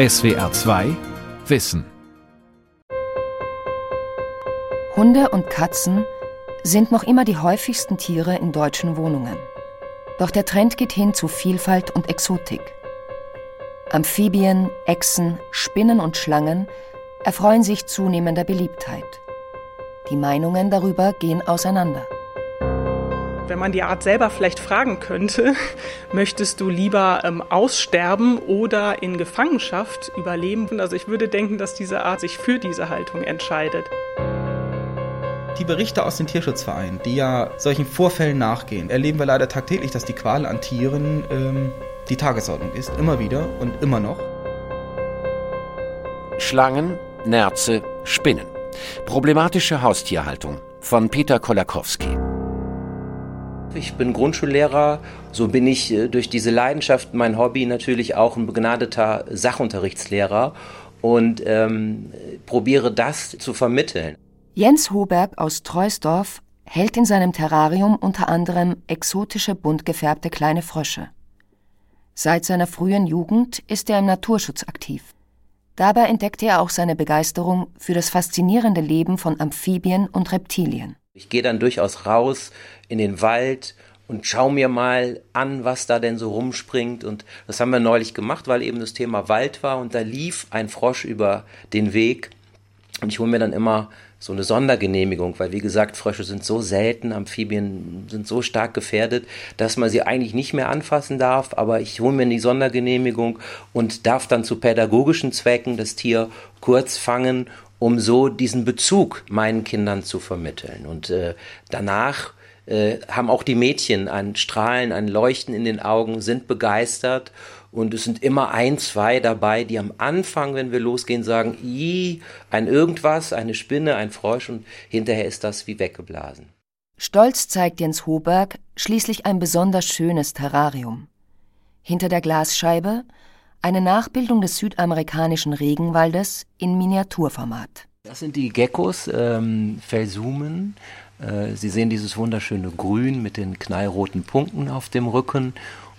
SWR 2 Wissen Hunde und Katzen sind noch immer die häufigsten Tiere in deutschen Wohnungen. Doch der Trend geht hin zu Vielfalt und Exotik. Amphibien, Echsen, Spinnen und Schlangen erfreuen sich zunehmender Beliebtheit. Die Meinungen darüber gehen auseinander. Wenn man die Art selber vielleicht fragen könnte, möchtest du lieber ähm, aussterben oder in Gefangenschaft überleben? Also ich würde denken, dass diese Art sich für diese Haltung entscheidet. Die Berichte aus den Tierschutzvereinen, die ja solchen Vorfällen nachgehen, erleben wir leider tagtäglich, dass die Qual an Tieren ähm, die Tagesordnung ist. Immer wieder und immer noch. Schlangen, Nerze, Spinnen. Problematische Haustierhaltung von Peter Kolakowski. Ich bin Grundschullehrer, so bin ich äh, durch diese Leidenschaft, mein Hobby natürlich auch ein begnadeter Sachunterrichtslehrer und ähm, probiere das zu vermitteln. Jens Hoberg aus Treusdorf hält in seinem Terrarium unter anderem exotische bunt gefärbte kleine Frösche. Seit seiner frühen Jugend ist er im Naturschutz aktiv. Dabei entdeckte er auch seine Begeisterung für das faszinierende Leben von Amphibien und Reptilien. Ich gehe dann durchaus raus in den Wald und schau mir mal an, was da denn so rumspringt. Und das haben wir neulich gemacht, weil eben das Thema Wald war und da lief ein Frosch über den Weg. Und ich hole mir dann immer so eine Sondergenehmigung, weil wie gesagt, Frösche sind so selten, Amphibien sind so stark gefährdet, dass man sie eigentlich nicht mehr anfassen darf, aber ich hole mir die Sondergenehmigung und darf dann zu pädagogischen Zwecken das Tier kurz fangen, um so diesen Bezug meinen Kindern zu vermitteln. Und äh, danach äh, haben auch die Mädchen ein Strahlen, ein Leuchten in den Augen, sind begeistert und es sind immer ein, zwei dabei, die am Anfang, wenn wir losgehen, sagen, i, ein irgendwas, eine Spinne, ein Frosch und hinterher ist das wie weggeblasen. Stolz zeigt Jens Hoberg schließlich ein besonders schönes Terrarium. Hinter der Glasscheibe eine Nachbildung des südamerikanischen Regenwaldes in Miniaturformat. Das sind die Geckos, ähm, Felsumen. Äh, Sie sehen dieses wunderschöne Grün mit den knallroten Punkten auf dem Rücken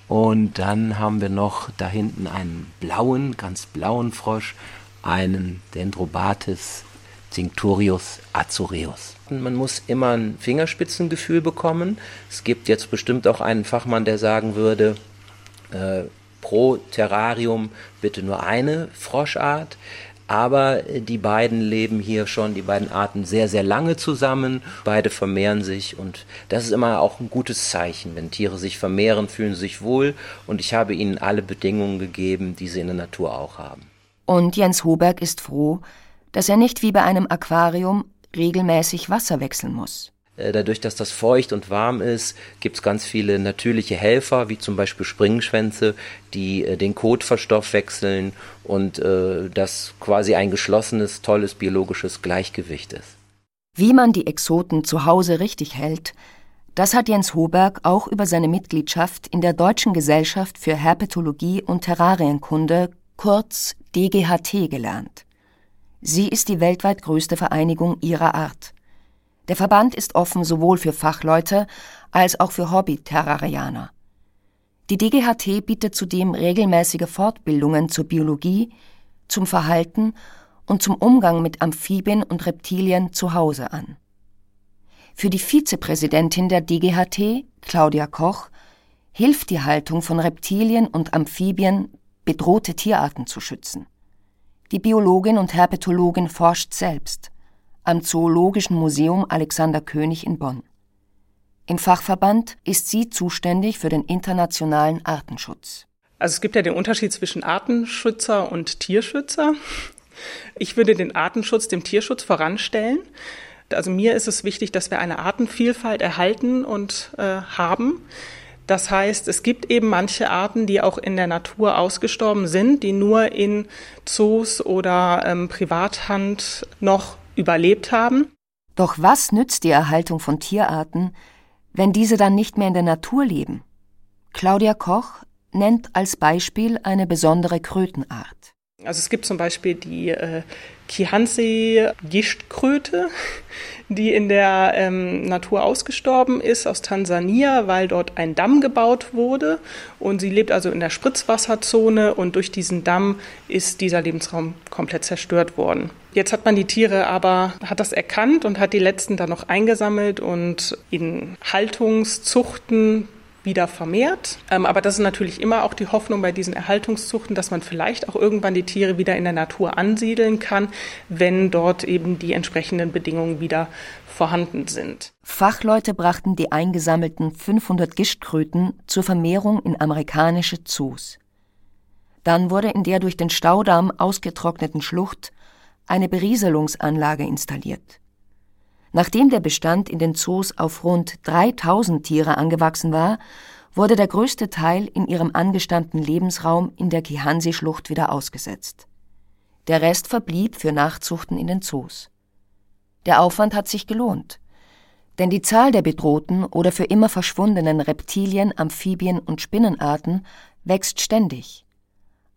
und dann haben wir noch da hinten einen blauen, ganz blauen Frosch, einen Dendrobates Tinctorius azureus. Man muss immer ein Fingerspitzengefühl bekommen. Es gibt jetzt bestimmt auch einen Fachmann, der sagen würde, äh, pro Terrarium bitte nur eine Froschart aber die beiden leben hier schon, die beiden Arten, sehr, sehr lange zusammen. Beide vermehren sich und das ist immer auch ein gutes Zeichen. Wenn Tiere sich vermehren, fühlen sie sich wohl und ich habe ihnen alle Bedingungen gegeben, die sie in der Natur auch haben. Und Jens Hoberg ist froh, dass er nicht wie bei einem Aquarium regelmäßig Wasser wechseln muss. Äh, dadurch, dass das feucht und warm ist, gibt es ganz viele natürliche Helfer, wie zum Beispiel Springschwänze, die äh, den Kot verstoffwechseln und äh, das quasi ein geschlossenes, tolles biologisches Gleichgewicht ist. Wie man die Exoten zu Hause richtig hält, das hat Jens Hoberg auch über seine Mitgliedschaft in der Deutschen Gesellschaft für Herpetologie und Terrarienkunde, kurz DGHT, gelernt. Sie ist die weltweit größte Vereinigung ihrer Art. Der Verband ist offen sowohl für Fachleute als auch für Hobby-Terrarianer. Die DGHT bietet zudem regelmäßige Fortbildungen zur Biologie, zum Verhalten und zum Umgang mit Amphibien und Reptilien zu Hause an. Für die Vizepräsidentin der DGHT, Claudia Koch, hilft die Haltung von Reptilien und Amphibien, bedrohte Tierarten zu schützen. Die Biologin und Herpetologin forscht selbst am Zoologischen Museum Alexander König in Bonn. Im Fachverband ist sie zuständig für den internationalen Artenschutz. Also es gibt ja den Unterschied zwischen Artenschützer und Tierschützer. Ich würde den Artenschutz dem Tierschutz voranstellen. Also mir ist es wichtig, dass wir eine Artenvielfalt erhalten und äh, haben. Das heißt, es gibt eben manche Arten, die auch in der Natur ausgestorben sind, die nur in Zoos oder ähm, Privathand noch überlebt haben. Doch was nützt die Erhaltung von Tierarten, wenn diese dann nicht mehr in der Natur leben? Claudia Koch nennt als Beispiel eine besondere Krötenart. Also es gibt zum Beispiel die äh, Kihansi-Gischtkröte, die in der ähm, Natur ausgestorben ist aus Tansania, weil dort ein Damm gebaut wurde. Und sie lebt also in der Spritzwasserzone und durch diesen Damm ist dieser Lebensraum komplett zerstört worden. Jetzt hat man die Tiere aber, hat das erkannt und hat die letzten dann noch eingesammelt und in Haltungszuchten wieder vermehrt. Ähm, aber das ist natürlich immer auch die Hoffnung bei diesen Erhaltungszuchten, dass man vielleicht auch irgendwann die Tiere wieder in der Natur ansiedeln kann, wenn dort eben die entsprechenden Bedingungen wieder vorhanden sind. Fachleute brachten die eingesammelten 500 Gischtkröten zur Vermehrung in amerikanische Zoos. Dann wurde in der durch den Staudamm ausgetrockneten Schlucht eine Berieselungsanlage installiert. Nachdem der Bestand in den Zoos auf rund 3000 Tiere angewachsen war, wurde der größte Teil in ihrem angestammten Lebensraum in der Kihansi-Schlucht wieder ausgesetzt. Der Rest verblieb für Nachzuchten in den Zoos. Der Aufwand hat sich gelohnt. Denn die Zahl der bedrohten oder für immer verschwundenen Reptilien, Amphibien und Spinnenarten wächst ständig.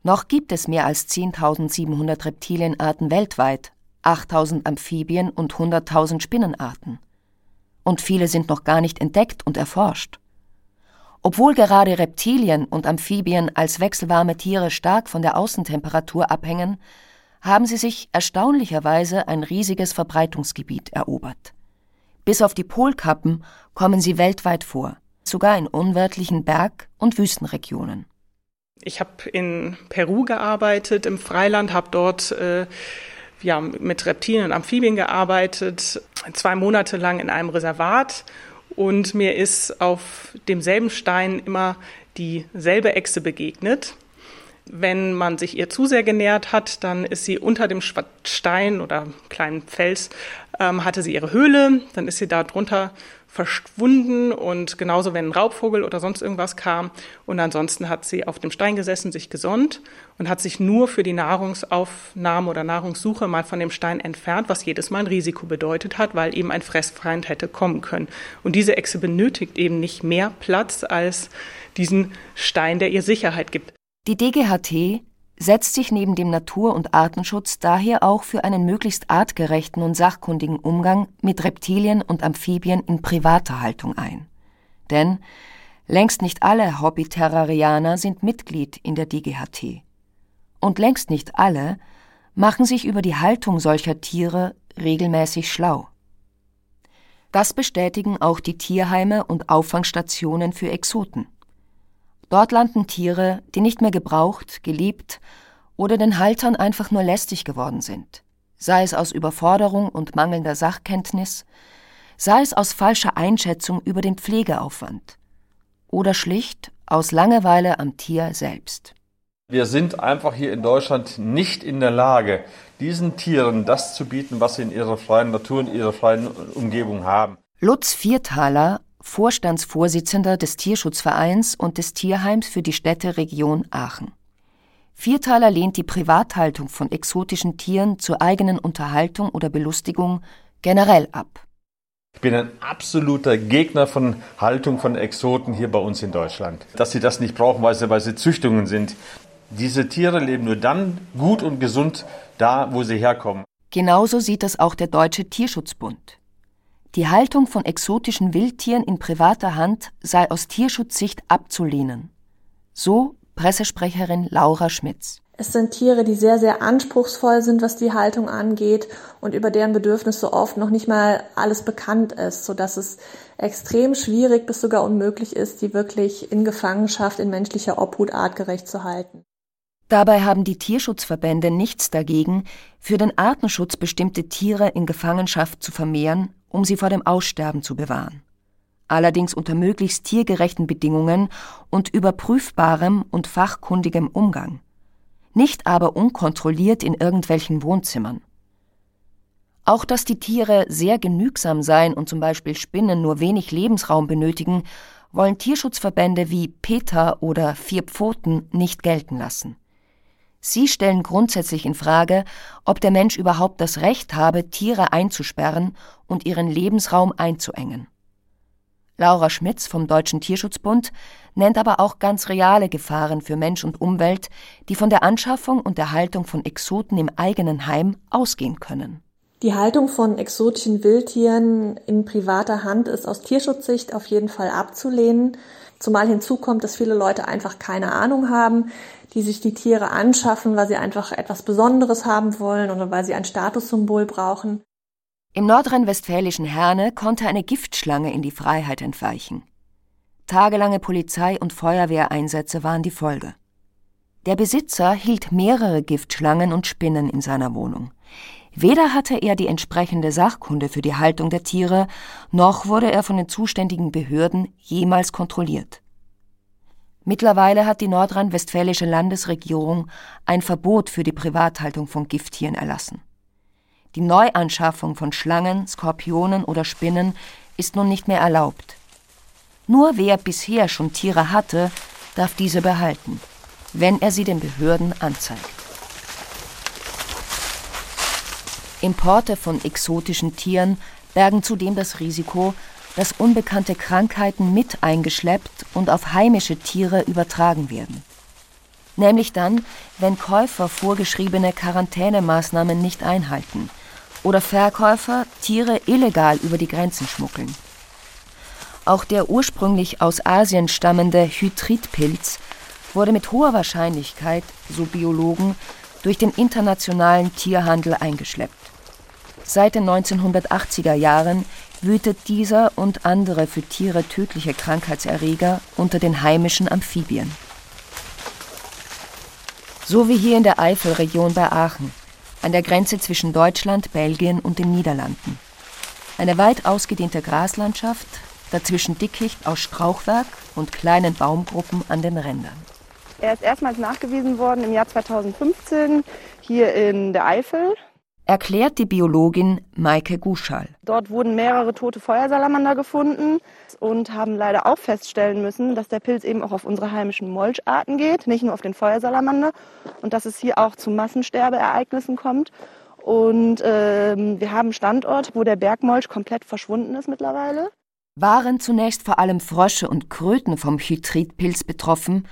Noch gibt es mehr als 10.700 Reptilienarten weltweit, 8000 Amphibien und 100.000 Spinnenarten. Und viele sind noch gar nicht entdeckt und erforscht. Obwohl gerade Reptilien und Amphibien als wechselwarme Tiere stark von der Außentemperatur abhängen, haben sie sich erstaunlicherweise ein riesiges Verbreitungsgebiet erobert. Bis auf die Polkappen kommen sie weltweit vor, sogar in unwirtlichen Berg- und Wüstenregionen. Ich habe in Peru gearbeitet, im Freiland, habe dort äh, ja, mit Reptilien und Amphibien gearbeitet, zwei Monate lang in einem Reservat und mir ist auf demselben Stein immer dieselbe Echse begegnet. Wenn man sich ihr zu sehr genähert hat, dann ist sie unter dem Stein oder kleinen Fels, ähm, hatte sie ihre Höhle, dann ist sie da drunter verschwunden und genauso, wenn ein Raubvogel oder sonst irgendwas kam. Und ansonsten hat sie auf dem Stein gesessen, sich gesonnt und hat sich nur für die Nahrungsaufnahme oder Nahrungssuche mal von dem Stein entfernt, was jedes Mal ein Risiko bedeutet hat, weil eben ein Fressfeind hätte kommen können. Und diese Echse benötigt eben nicht mehr Platz als diesen Stein, der ihr Sicherheit gibt. Die DGHT setzt sich neben dem Natur- und Artenschutz daher auch für einen möglichst artgerechten und sachkundigen Umgang mit Reptilien und Amphibien in privater Haltung ein. Denn längst nicht alle Hobbyterrarianer sind Mitglied in der DGHT. Und längst nicht alle machen sich über die Haltung solcher Tiere regelmäßig schlau. Das bestätigen auch die Tierheime und Auffangstationen für Exoten. Dort landen Tiere, die nicht mehr gebraucht, geliebt oder den Haltern einfach nur lästig geworden sind, sei es aus Überforderung und mangelnder Sachkenntnis, sei es aus falscher Einschätzung über den Pflegeaufwand oder schlicht aus Langeweile am Tier selbst. Wir sind einfach hier in Deutschland nicht in der Lage, diesen Tieren das zu bieten, was sie in ihrer freien Natur und ihrer freien Umgebung haben. Lutz Viertaler Vorstandsvorsitzender des Tierschutzvereins und des Tierheims für die Städteregion Aachen. Viertaler lehnt die Privathaltung von exotischen Tieren zur eigenen Unterhaltung oder Belustigung generell ab. Ich bin ein absoluter Gegner von Haltung von Exoten hier bei uns in Deutschland. Dass sie das nicht brauchen, weil sie, weil sie Züchtungen sind. Diese Tiere leben nur dann gut und gesund da, wo sie herkommen. Genauso sieht das auch der Deutsche Tierschutzbund. Die Haltung von exotischen Wildtieren in privater Hand sei aus Tierschutzsicht abzulehnen. So Pressesprecherin Laura Schmitz. Es sind Tiere, die sehr, sehr anspruchsvoll sind, was die Haltung angeht und über deren Bedürfnisse oft noch nicht mal alles bekannt ist, sodass es extrem schwierig bis sogar unmöglich ist, die wirklich in Gefangenschaft in menschlicher Obhut artgerecht zu halten. Dabei haben die Tierschutzverbände nichts dagegen, für den Artenschutz bestimmte Tiere in Gefangenschaft zu vermehren um sie vor dem Aussterben zu bewahren. Allerdings unter möglichst tiergerechten Bedingungen und überprüfbarem und fachkundigem Umgang. Nicht aber unkontrolliert in irgendwelchen Wohnzimmern. Auch dass die Tiere sehr genügsam seien und zum Beispiel Spinnen nur wenig Lebensraum benötigen, wollen Tierschutzverbände wie PETA oder Vier Pfoten nicht gelten lassen. Sie stellen grundsätzlich in Frage, ob der Mensch überhaupt das Recht habe, Tiere einzusperren und ihren Lebensraum einzuengen. Laura Schmitz vom Deutschen Tierschutzbund nennt aber auch ganz reale Gefahren für Mensch und Umwelt, die von der Anschaffung und der Haltung von Exoten im eigenen Heim ausgehen können. Die Haltung von exotischen Wildtieren in privater Hand ist aus Tierschutzsicht auf jeden Fall abzulehnen, zumal hinzu kommt, dass viele Leute einfach keine Ahnung haben, die sich die Tiere anschaffen, weil sie einfach etwas Besonderes haben wollen oder weil sie ein Statussymbol brauchen. Im nordrhein-westfälischen Herne konnte eine Giftschlange in die Freiheit entweichen. Tagelange Polizei- und Feuerwehreinsätze waren die Folge. Der Besitzer hielt mehrere Giftschlangen und Spinnen in seiner Wohnung. Weder hatte er die entsprechende Sachkunde für die Haltung der Tiere, noch wurde er von den zuständigen Behörden jemals kontrolliert. Mittlerweile hat die nordrhein-westfälische Landesregierung ein Verbot für die Privathaltung von Gifttieren erlassen. Die Neuanschaffung von Schlangen, Skorpionen oder Spinnen ist nun nicht mehr erlaubt. Nur wer bisher schon Tiere hatte, darf diese behalten, wenn er sie den Behörden anzeigt. Importe von exotischen Tieren bergen zudem das Risiko, dass unbekannte Krankheiten mit eingeschleppt und auf heimische Tiere übertragen werden. Nämlich dann, wenn Käufer vorgeschriebene Quarantänemaßnahmen nicht einhalten – oder Verkäufer Tiere illegal über die Grenzen schmuggeln. Auch der ursprünglich aus Asien stammende Hydridpilz wurde mit hoher Wahrscheinlichkeit, so Biologen, durch den internationalen Tierhandel eingeschleppt. Seit den 1980er Jahren wütet dieser und andere für Tiere tödliche Krankheitserreger unter den heimischen Amphibien. So wie hier in der Eifelregion bei Aachen an der Grenze zwischen Deutschland, Belgien und den Niederlanden. Eine weit ausgedehnte Graslandschaft, dazwischen Dickicht aus Strauchwerk und kleinen Baumgruppen an den Rändern. Er ist erstmals nachgewiesen worden im Jahr 2015 hier in der Eifel erklärt die Biologin Maike Guschal. Dort wurden mehrere tote Feuersalamander gefunden und haben leider auch feststellen müssen, dass der Pilz eben auch auf unsere heimischen Molcharten geht, nicht nur auf den Feuersalamander und dass es hier auch zu Massensterbeereignissen kommt. Und ähm, wir haben einen Standort, wo der Bergmolch komplett verschwunden ist mittlerweile. Waren zunächst vor allem Frösche und Kröten vom Hydridpilz betroffen,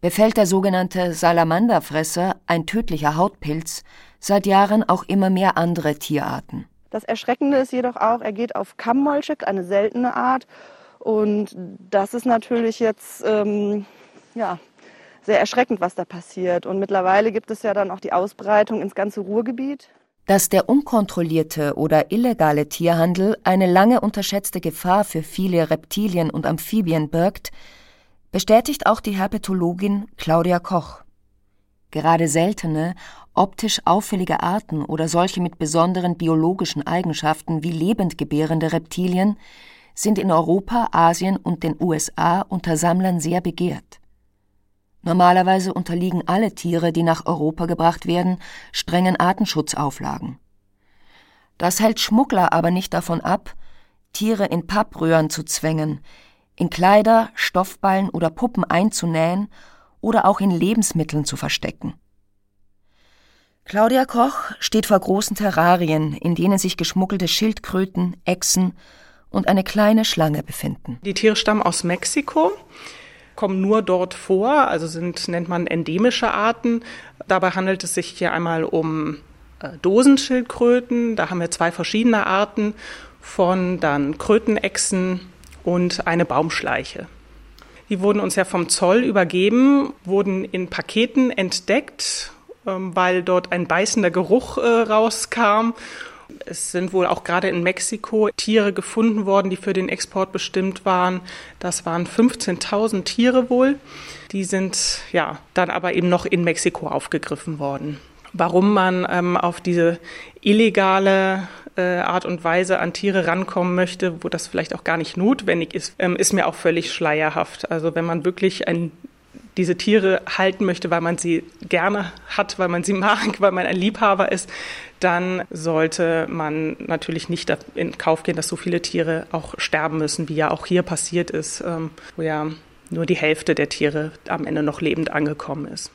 befällt der sogenannte Salamanderfresser, ein tödlicher Hautpilz, seit Jahren auch immer mehr andere Tierarten. Das Erschreckende ist jedoch auch, er geht auf Kammmolche, eine seltene Art. Und das ist natürlich jetzt ähm, ja, sehr erschreckend, was da passiert. Und mittlerweile gibt es ja dann auch die Ausbreitung ins ganze Ruhrgebiet. Dass der unkontrollierte oder illegale Tierhandel eine lange unterschätzte Gefahr für viele Reptilien und Amphibien birgt, bestätigt auch die Herpetologin Claudia Koch. Gerade seltene, optisch auffällige Arten oder solche mit besonderen biologischen Eigenschaften wie lebendgebärende Reptilien sind in Europa, Asien und den USA unter Sammlern sehr begehrt. Normalerweise unterliegen alle Tiere, die nach Europa gebracht werden, strengen Artenschutzauflagen. Das hält Schmuggler aber nicht davon ab, Tiere in Pappröhren zu zwängen, in Kleider, Stoffballen oder Puppen einzunähen oder auch in Lebensmitteln zu verstecken. Claudia Koch steht vor großen Terrarien, in denen sich geschmuggelte Schildkröten, Echsen und eine kleine Schlange befinden. Die Tiere stammen aus Mexiko, kommen nur dort vor, also sind, nennt man endemische Arten. Dabei handelt es sich hier einmal um äh, Dosenschildkröten, da haben wir zwei verschiedene Arten von, dann Krötenechsen und eine Baumschleiche. Die wurden uns ja vom Zoll übergeben, wurden in Paketen entdeckt ähm, weil dort ein beißender Geruch äh, rauskam. Es sind wohl auch gerade in Mexiko Tiere gefunden worden, die für den Export bestimmt waren. Das waren 15.000 Tiere wohl. Die sind ja dann aber eben noch in Mexiko aufgegriffen worden. Warum man ähm, auf diese illegale äh, Art und Weise an Tiere rankommen möchte, wo das vielleicht auch gar nicht notwendig ist, ähm, ist mir auch völlig schleierhaft. Also wenn man wirklich ein diese Tiere halten möchte, weil man sie gerne hat, weil man sie mag, weil man ein Liebhaber ist, dann sollte man natürlich nicht in Kauf gehen, dass so viele Tiere auch sterben müssen, wie ja auch hier passiert ist, ähm, wo ja nur die Hälfte der Tiere am Ende noch lebend angekommen ist.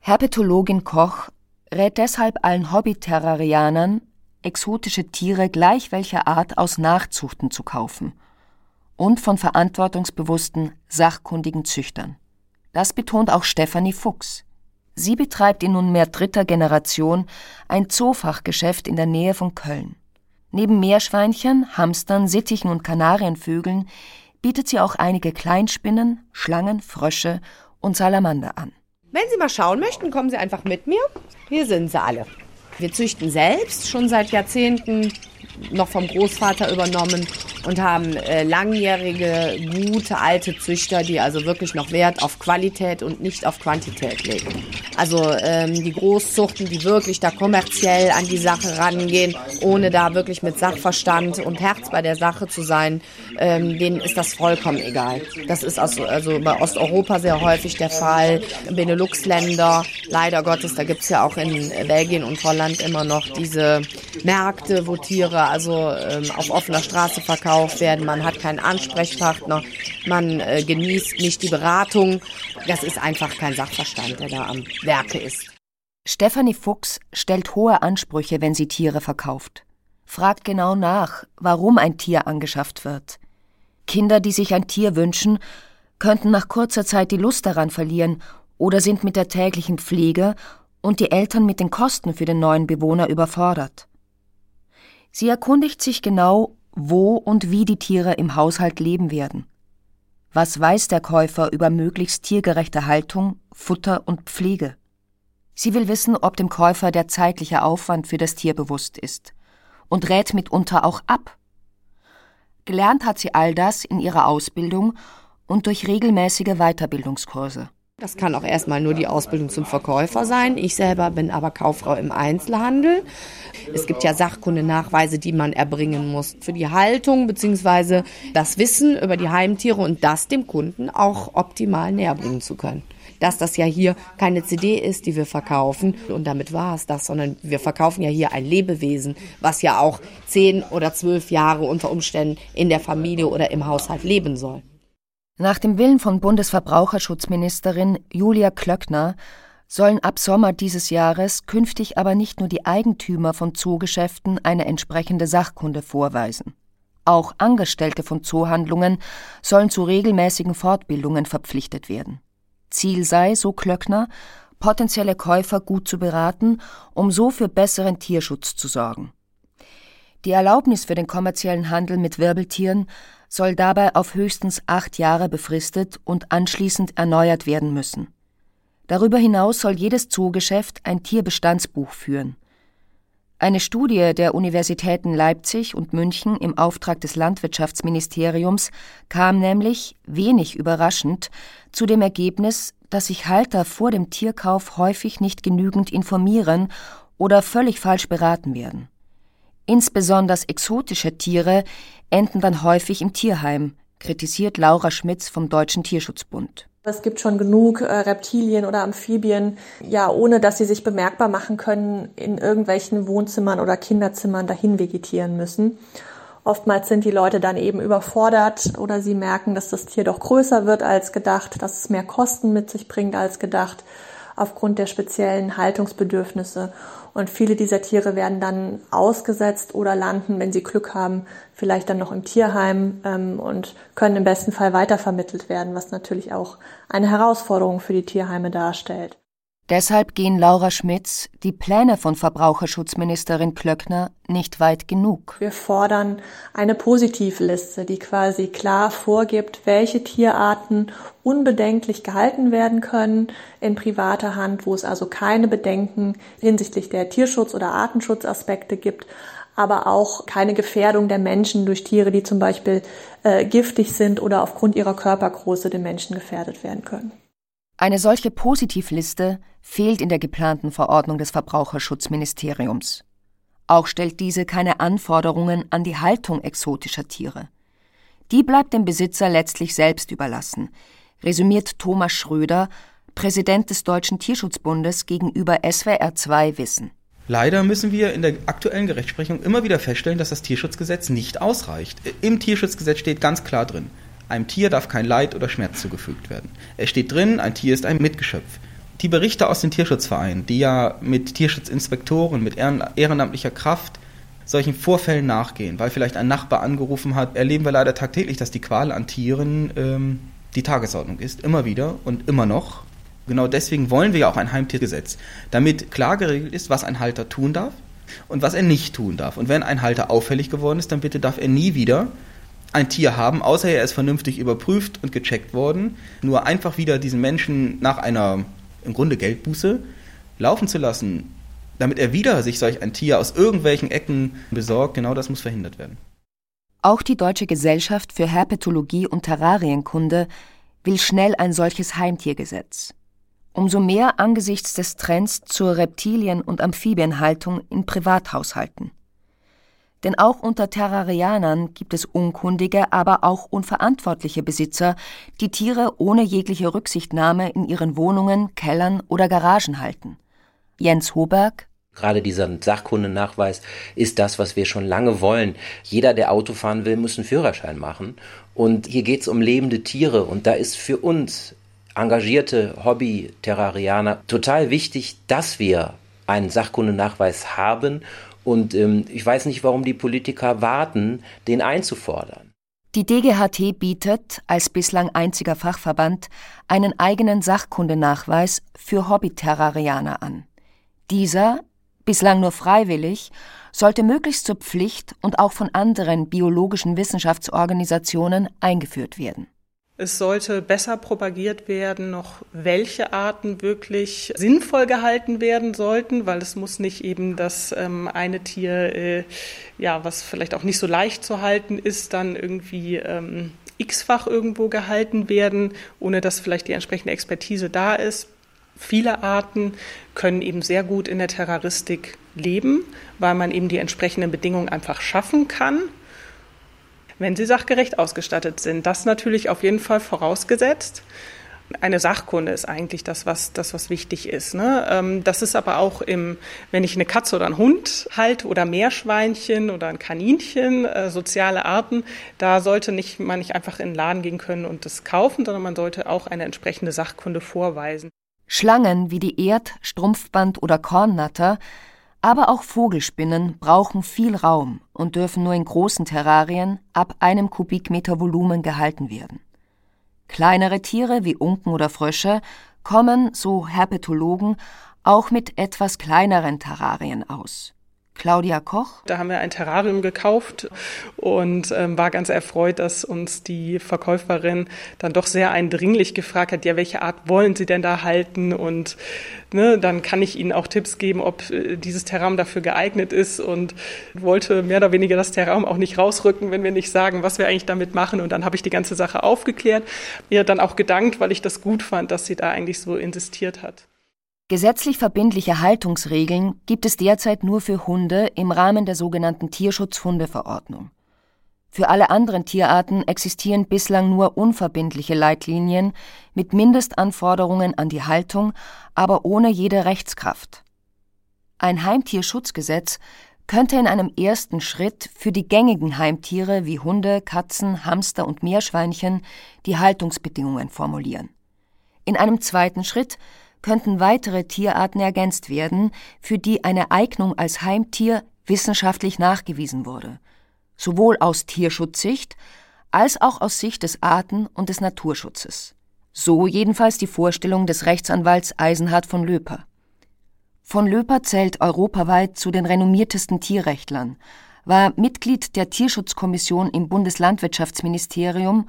Herpetologin Koch rät deshalb allen Hobbyterrarianern, exotische Tiere gleich welcher Art aus Nachzuchten zu kaufen und von verantwortungsbewussten, sachkundigen Züchtern. Das betont auch Stefanie Fuchs. Sie betreibt in nunmehr dritter Generation ein Zoofachgeschäft in der Nähe von Köln. Neben Meerschweinchen, Hamstern, Sittichen und Kanarienvögeln bietet sie auch einige Kleinspinnen, Schlangen, Frösche und Salamander an. Wenn Sie mal schauen möchten, kommen Sie einfach mit mir. Hier sind sie alle. Wir züchten selbst schon seit Jahrzehnten noch vom Großvater übernommen und haben äh, langjährige, gute, alte Züchter, die also wirklich noch Wert auf Qualität und nicht auf Quantität legen. Also ähm, die Großzuchten, die wirklich da kommerziell an die Sache rangehen, ohne da wirklich mit Sachverstand und Herz bei der Sache zu sein, ähm, denen ist das vollkommen egal. Das ist also, also bei Osteuropa sehr häufig der Fall, Benelux-Länder, leider Gottes, da gibt's ja auch in Belgien und Holland immer noch diese Märkte, wo Tiere also ähm, auf offener Straße verkauft werden. Man hat keinen Ansprechpartner, man äh, genießt nicht die Beratung. Das ist einfach kein Sachverstand, der da am Werke ist. Stefanie Fuchs stellt hohe Ansprüche, wenn sie Tiere verkauft. Fragt genau nach, warum ein Tier angeschafft wird. Kinder, die sich ein Tier wünschen, könnten nach kurzer Zeit die Lust daran verlieren oder sind mit der täglichen Pflege und die Eltern mit den Kosten für den neuen Bewohner überfordert. Sie erkundigt sich genau, wo und wie die Tiere im Haushalt leben werden. Was weiß der Käufer über möglichst tiergerechte Haltung, Futter und Pflege? Sie will wissen, ob dem Käufer der zeitliche Aufwand für das Tier bewusst ist und rät mitunter auch ab. Gelernt hat sie all das in ihrer Ausbildung und durch regelmäßige Weiterbildungskurse. Das kann auch erstmal nur die Ausbildung zum Verkäufer sein. Ich selber bin aber Kauffrau im Einzelhandel. Es gibt ja Sachkundenachweise, die man erbringen muss für die Haltung bzw. das Wissen über die Heimtiere und das dem Kunden auch optimal näher bringen zu können. Dass das ja hier keine CD ist, die wir verkaufen und damit war es das, sondern wir verkaufen ja hier ein Lebewesen, was ja auch zehn oder zwölf Jahre unter Umständen in der Familie oder im Haushalt leben soll. Nach dem Willen von Bundesverbraucherschutzministerin Julia Klöckner sollen ab Sommer dieses Jahres künftig aber nicht nur die Eigentümer von Zoogeschäften eine entsprechende Sachkunde vorweisen. Auch Angestellte von Zoohandlungen sollen zu regelmäßigen Fortbildungen verpflichtet werden. Ziel sei, so Klöckner, potenzielle Käufer gut zu beraten, um so für besseren Tierschutz zu sorgen. Die Erlaubnis für den kommerziellen Handel mit Wirbeltieren soll dabei auf höchstens acht Jahre befristet und anschließend erneuert werden müssen. Darüber hinaus soll jedes Zoogeschäft ein Tierbestandsbuch führen. Eine Studie der Universitäten Leipzig und München im Auftrag des Landwirtschaftsministeriums kam nämlich, wenig überraschend, zu dem Ergebnis, dass sich Halter vor dem Tierkauf häufig nicht genügend informieren oder völlig falsch beraten werden. Insbesonders exotische Tiere enden dann häufig im Tierheim, kritisiert Laura Schmitz vom Deutschen Tierschutzbund. Es gibt schon genug äh, Reptilien oder Amphibien, ja, ohne dass sie sich bemerkbar machen können, in irgendwelchen Wohnzimmern oder Kinderzimmern dahin vegetieren müssen. Oftmals sind die Leute dann eben überfordert oder sie merken, dass das Tier doch größer wird als gedacht, dass es mehr Kosten mit sich bringt als gedacht, aufgrund der speziellen Haltungsbedürfnisse. Und viele dieser Tiere werden dann ausgesetzt oder landen, wenn sie Glück haben, vielleicht dann noch im Tierheim ähm, und können im besten Fall weitervermittelt werden, was natürlich auch eine Herausforderung für die Tierheime darstellt. Deshalb gehen Laura Schmitz die Pläne von Verbraucherschutzministerin Klöckner nicht weit genug. Wir fordern eine Positivliste, die quasi klar vorgibt, welche Tierarten unbedenklich gehalten werden können in privater Hand, wo es also keine Bedenken hinsichtlich der Tierschutz- oder Artenschutzaspekte gibt, aber auch keine Gefährdung der Menschen durch Tiere, die zum Beispiel äh, giftig sind oder aufgrund ihrer Körpergröße den Menschen gefährdet werden können. Eine solche Positivliste fehlt in der geplanten Verordnung des Verbraucherschutzministeriums. Auch stellt diese keine Anforderungen an die Haltung exotischer Tiere. Die bleibt dem Besitzer letztlich selbst überlassen, resümiert Thomas Schröder, Präsident des Deutschen Tierschutzbundes gegenüber SWR2 Wissen. Leider müssen wir in der aktuellen Rechtsprechung immer wieder feststellen, dass das Tierschutzgesetz nicht ausreicht. Im Tierschutzgesetz steht ganz klar drin, einem Tier darf kein Leid oder Schmerz zugefügt werden. Es steht drin, ein Tier ist ein Mitgeschöpf. Die Berichte aus den Tierschutzvereinen, die ja mit Tierschutzinspektoren, mit ehrenamtlicher Kraft solchen Vorfällen nachgehen, weil vielleicht ein Nachbar angerufen hat, erleben wir leider tagtäglich, dass die Qual an Tieren ähm, die Tagesordnung ist, immer wieder und immer noch. Genau deswegen wollen wir ja auch ein Heimtiergesetz, damit klar geregelt ist, was ein Halter tun darf und was er nicht tun darf. Und wenn ein Halter auffällig geworden ist, dann bitte darf er nie wieder ein Tier haben, außer er ist vernünftig überprüft und gecheckt worden. Nur einfach wieder diesen Menschen nach einer im Grunde Geldbuße laufen zu lassen, damit er wieder sich solch ein Tier aus irgendwelchen Ecken besorgt, genau das muss verhindert werden. Auch die Deutsche Gesellschaft für Herpetologie und Terrarienkunde will schnell ein solches Heimtiergesetz. Umso mehr angesichts des Trends zur Reptilien- und Amphibienhaltung in Privathaushalten. Denn auch unter Terrarianern gibt es unkundige, aber auch unverantwortliche Besitzer, die Tiere ohne jegliche Rücksichtnahme in ihren Wohnungen, Kellern oder Garagen halten. Jens Hoberg Gerade dieser Sachkundenachweis ist das, was wir schon lange wollen. Jeder, der Auto fahren will, muss einen Führerschein machen. Und hier geht es um lebende Tiere. Und da ist für uns engagierte Hobby-Terrarianer total wichtig, dass wir einen Sachkundenachweis haben und ähm, ich weiß nicht, warum die Politiker warten, den einzufordern. Die DGHT bietet, als bislang einziger Fachverband, einen eigenen Sachkundenachweis für Hobbyterrarianer an. Dieser, bislang nur freiwillig, sollte möglichst zur Pflicht und auch von anderen biologischen Wissenschaftsorganisationen eingeführt werden. Es sollte besser propagiert werden, noch welche Arten wirklich sinnvoll gehalten werden sollten, weil es muss nicht eben das ähm, eine Tier, äh, ja, was vielleicht auch nicht so leicht zu halten ist, dann irgendwie ähm, x-fach irgendwo gehalten werden, ohne dass vielleicht die entsprechende Expertise da ist. Viele Arten können eben sehr gut in der Terroristik leben, weil man eben die entsprechenden Bedingungen einfach schaffen kann wenn sie sachgerecht ausgestattet sind. Das natürlich auf jeden Fall vorausgesetzt. Eine Sachkunde ist eigentlich das, was, das, was wichtig ist. Ne? Ähm, das ist aber auch im, wenn ich eine Katze oder einen Hund halte oder Meerschweinchen oder ein Kaninchen, äh, soziale Arten, da sollte nicht, man nicht einfach in den Laden gehen können und das kaufen, sondern man sollte auch eine entsprechende Sachkunde vorweisen. Schlangen wie die Erd-, Strumpfband- oder Kornnatter aber auch Vogelspinnen brauchen viel Raum und dürfen nur in großen Terrarien ab einem Kubikmeter Volumen gehalten werden. Kleinere Tiere wie Unken oder Frösche kommen, so Herpetologen, auch mit etwas kleineren Terrarien aus. Claudia Koch. Da haben wir ein Terrarium gekauft und ähm, war ganz erfreut, dass uns die Verkäuferin dann doch sehr eindringlich gefragt hat, ja, welche Art wollen Sie denn da halten? Und ne, dann kann ich Ihnen auch Tipps geben, ob äh, dieses Terrarium dafür geeignet ist und wollte mehr oder weniger das Terrarium auch nicht rausrücken, wenn wir nicht sagen, was wir eigentlich damit machen. Und dann habe ich die ganze Sache aufgeklärt. Ihr dann auch gedankt, weil ich das gut fand, dass sie da eigentlich so insistiert hat. Gesetzlich verbindliche Haltungsregeln gibt es derzeit nur für Hunde im Rahmen der sogenannten Tierschutzhundeverordnung. Für alle anderen Tierarten existieren bislang nur unverbindliche Leitlinien mit Mindestanforderungen an die Haltung, aber ohne jede Rechtskraft. Ein Heimtierschutzgesetz könnte in einem ersten Schritt für die gängigen Heimtiere wie Hunde, Katzen, Hamster und Meerschweinchen die Haltungsbedingungen formulieren. In einem zweiten Schritt könnten weitere Tierarten ergänzt werden, für die eine Eignung als Heimtier wissenschaftlich nachgewiesen wurde, sowohl aus Tierschutzsicht als auch aus Sicht des Arten- und des Naturschutzes. So jedenfalls die Vorstellung des Rechtsanwalts Eisenhard von Löper. Von Löper zählt europaweit zu den renommiertesten Tierrechtlern, war Mitglied der Tierschutzkommission im Bundeslandwirtschaftsministerium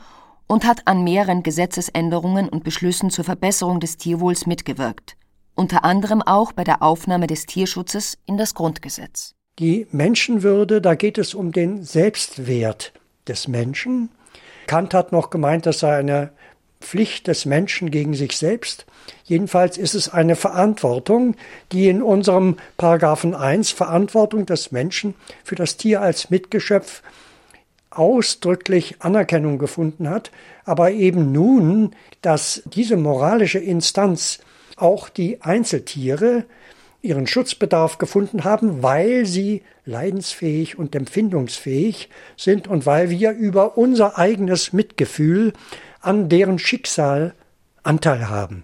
und hat an mehreren Gesetzesänderungen und Beschlüssen zur Verbesserung des Tierwohls mitgewirkt, unter anderem auch bei der Aufnahme des Tierschutzes in das Grundgesetz. Die Menschenwürde, da geht es um den Selbstwert des Menschen. Kant hat noch gemeint, das sei eine Pflicht des Menschen gegen sich selbst. Jedenfalls ist es eine Verantwortung, die in unserem Paragraphen 1 Verantwortung des Menschen für das Tier als Mitgeschöpf ausdrücklich Anerkennung gefunden hat, aber eben nun, dass diese moralische Instanz auch die Einzeltiere ihren Schutzbedarf gefunden haben, weil sie leidensfähig und empfindungsfähig sind und weil wir über unser eigenes Mitgefühl an deren Schicksal Anteil haben.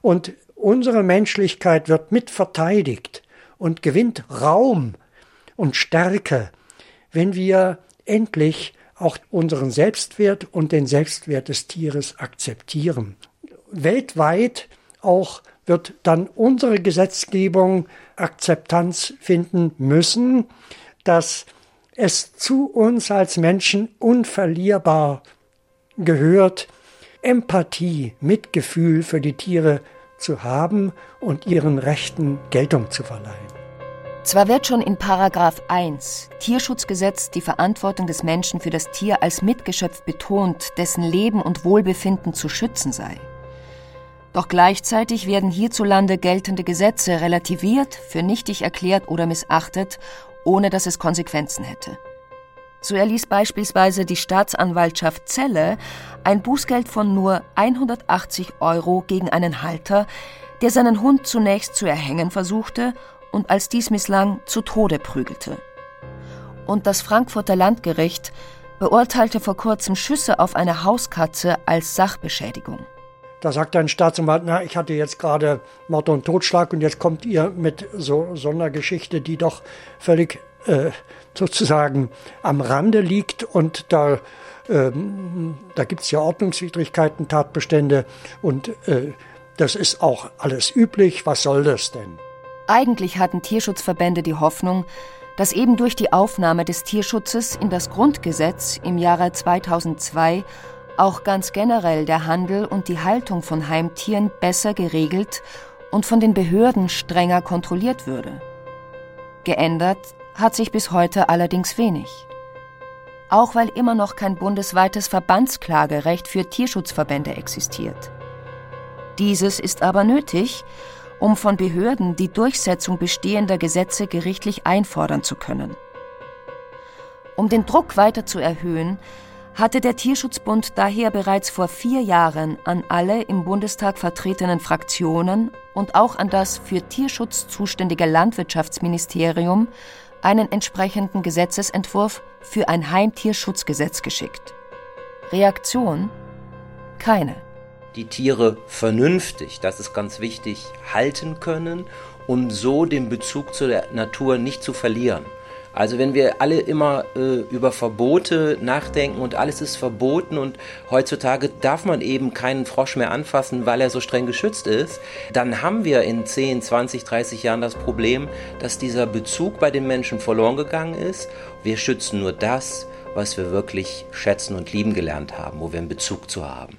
Und unsere Menschlichkeit wird mit verteidigt und gewinnt Raum und Stärke, wenn wir endlich auch unseren Selbstwert und den Selbstwert des Tieres akzeptieren. Weltweit auch wird dann unsere Gesetzgebung Akzeptanz finden müssen, dass es zu uns als Menschen unverlierbar gehört, Empathie, Mitgefühl für die Tiere zu haben und ihren Rechten Geltung zu verleihen. Zwar wird schon in Paragraph 1 Tierschutzgesetz die Verantwortung des Menschen für das Tier als Mitgeschöpf betont, dessen Leben und Wohlbefinden zu schützen sei. Doch gleichzeitig werden hierzulande geltende Gesetze relativiert, für nichtig erklärt oder missachtet, ohne dass es Konsequenzen hätte. So erließ beispielsweise die Staatsanwaltschaft Celle ein Bußgeld von nur 180 Euro gegen einen Halter, der seinen Hund zunächst zu erhängen versuchte und als dies misslang zu Tode prügelte. Und das Frankfurter Landgericht beurteilte vor kurzem Schüsse auf eine Hauskatze als Sachbeschädigung. Da sagt ein Staatsanwalt, na, ich hatte jetzt gerade Mord und Totschlag und jetzt kommt ihr mit so Sondergeschichte, die doch völlig äh, sozusagen am Rande liegt und da, ähm, da gibt es ja Ordnungswidrigkeiten, Tatbestände und äh, das ist auch alles üblich. Was soll das denn? Eigentlich hatten Tierschutzverbände die Hoffnung, dass eben durch die Aufnahme des Tierschutzes in das Grundgesetz im Jahre 2002 auch ganz generell der Handel und die Haltung von Heimtieren besser geregelt und von den Behörden strenger kontrolliert würde. Geändert hat sich bis heute allerdings wenig. Auch weil immer noch kein bundesweites Verbandsklagerecht für Tierschutzverbände existiert. Dieses ist aber nötig, um von Behörden die Durchsetzung bestehender Gesetze gerichtlich einfordern zu können. Um den Druck weiter zu erhöhen, hatte der Tierschutzbund daher bereits vor vier Jahren an alle im Bundestag vertretenen Fraktionen und auch an das für Tierschutz zuständige Landwirtschaftsministerium einen entsprechenden Gesetzesentwurf für ein Heimtierschutzgesetz geschickt. Reaktion? Keine die Tiere vernünftig, das ist ganz wichtig, halten können und so den Bezug zu der Natur nicht zu verlieren. Also wenn wir alle immer äh, über Verbote nachdenken und alles ist verboten und heutzutage darf man eben keinen Frosch mehr anfassen, weil er so streng geschützt ist, dann haben wir in 10, 20, 30 Jahren das Problem, dass dieser Bezug bei den Menschen verloren gegangen ist. Wir schützen nur das, was wir wirklich schätzen und lieben gelernt haben, wo wir einen Bezug zu haben.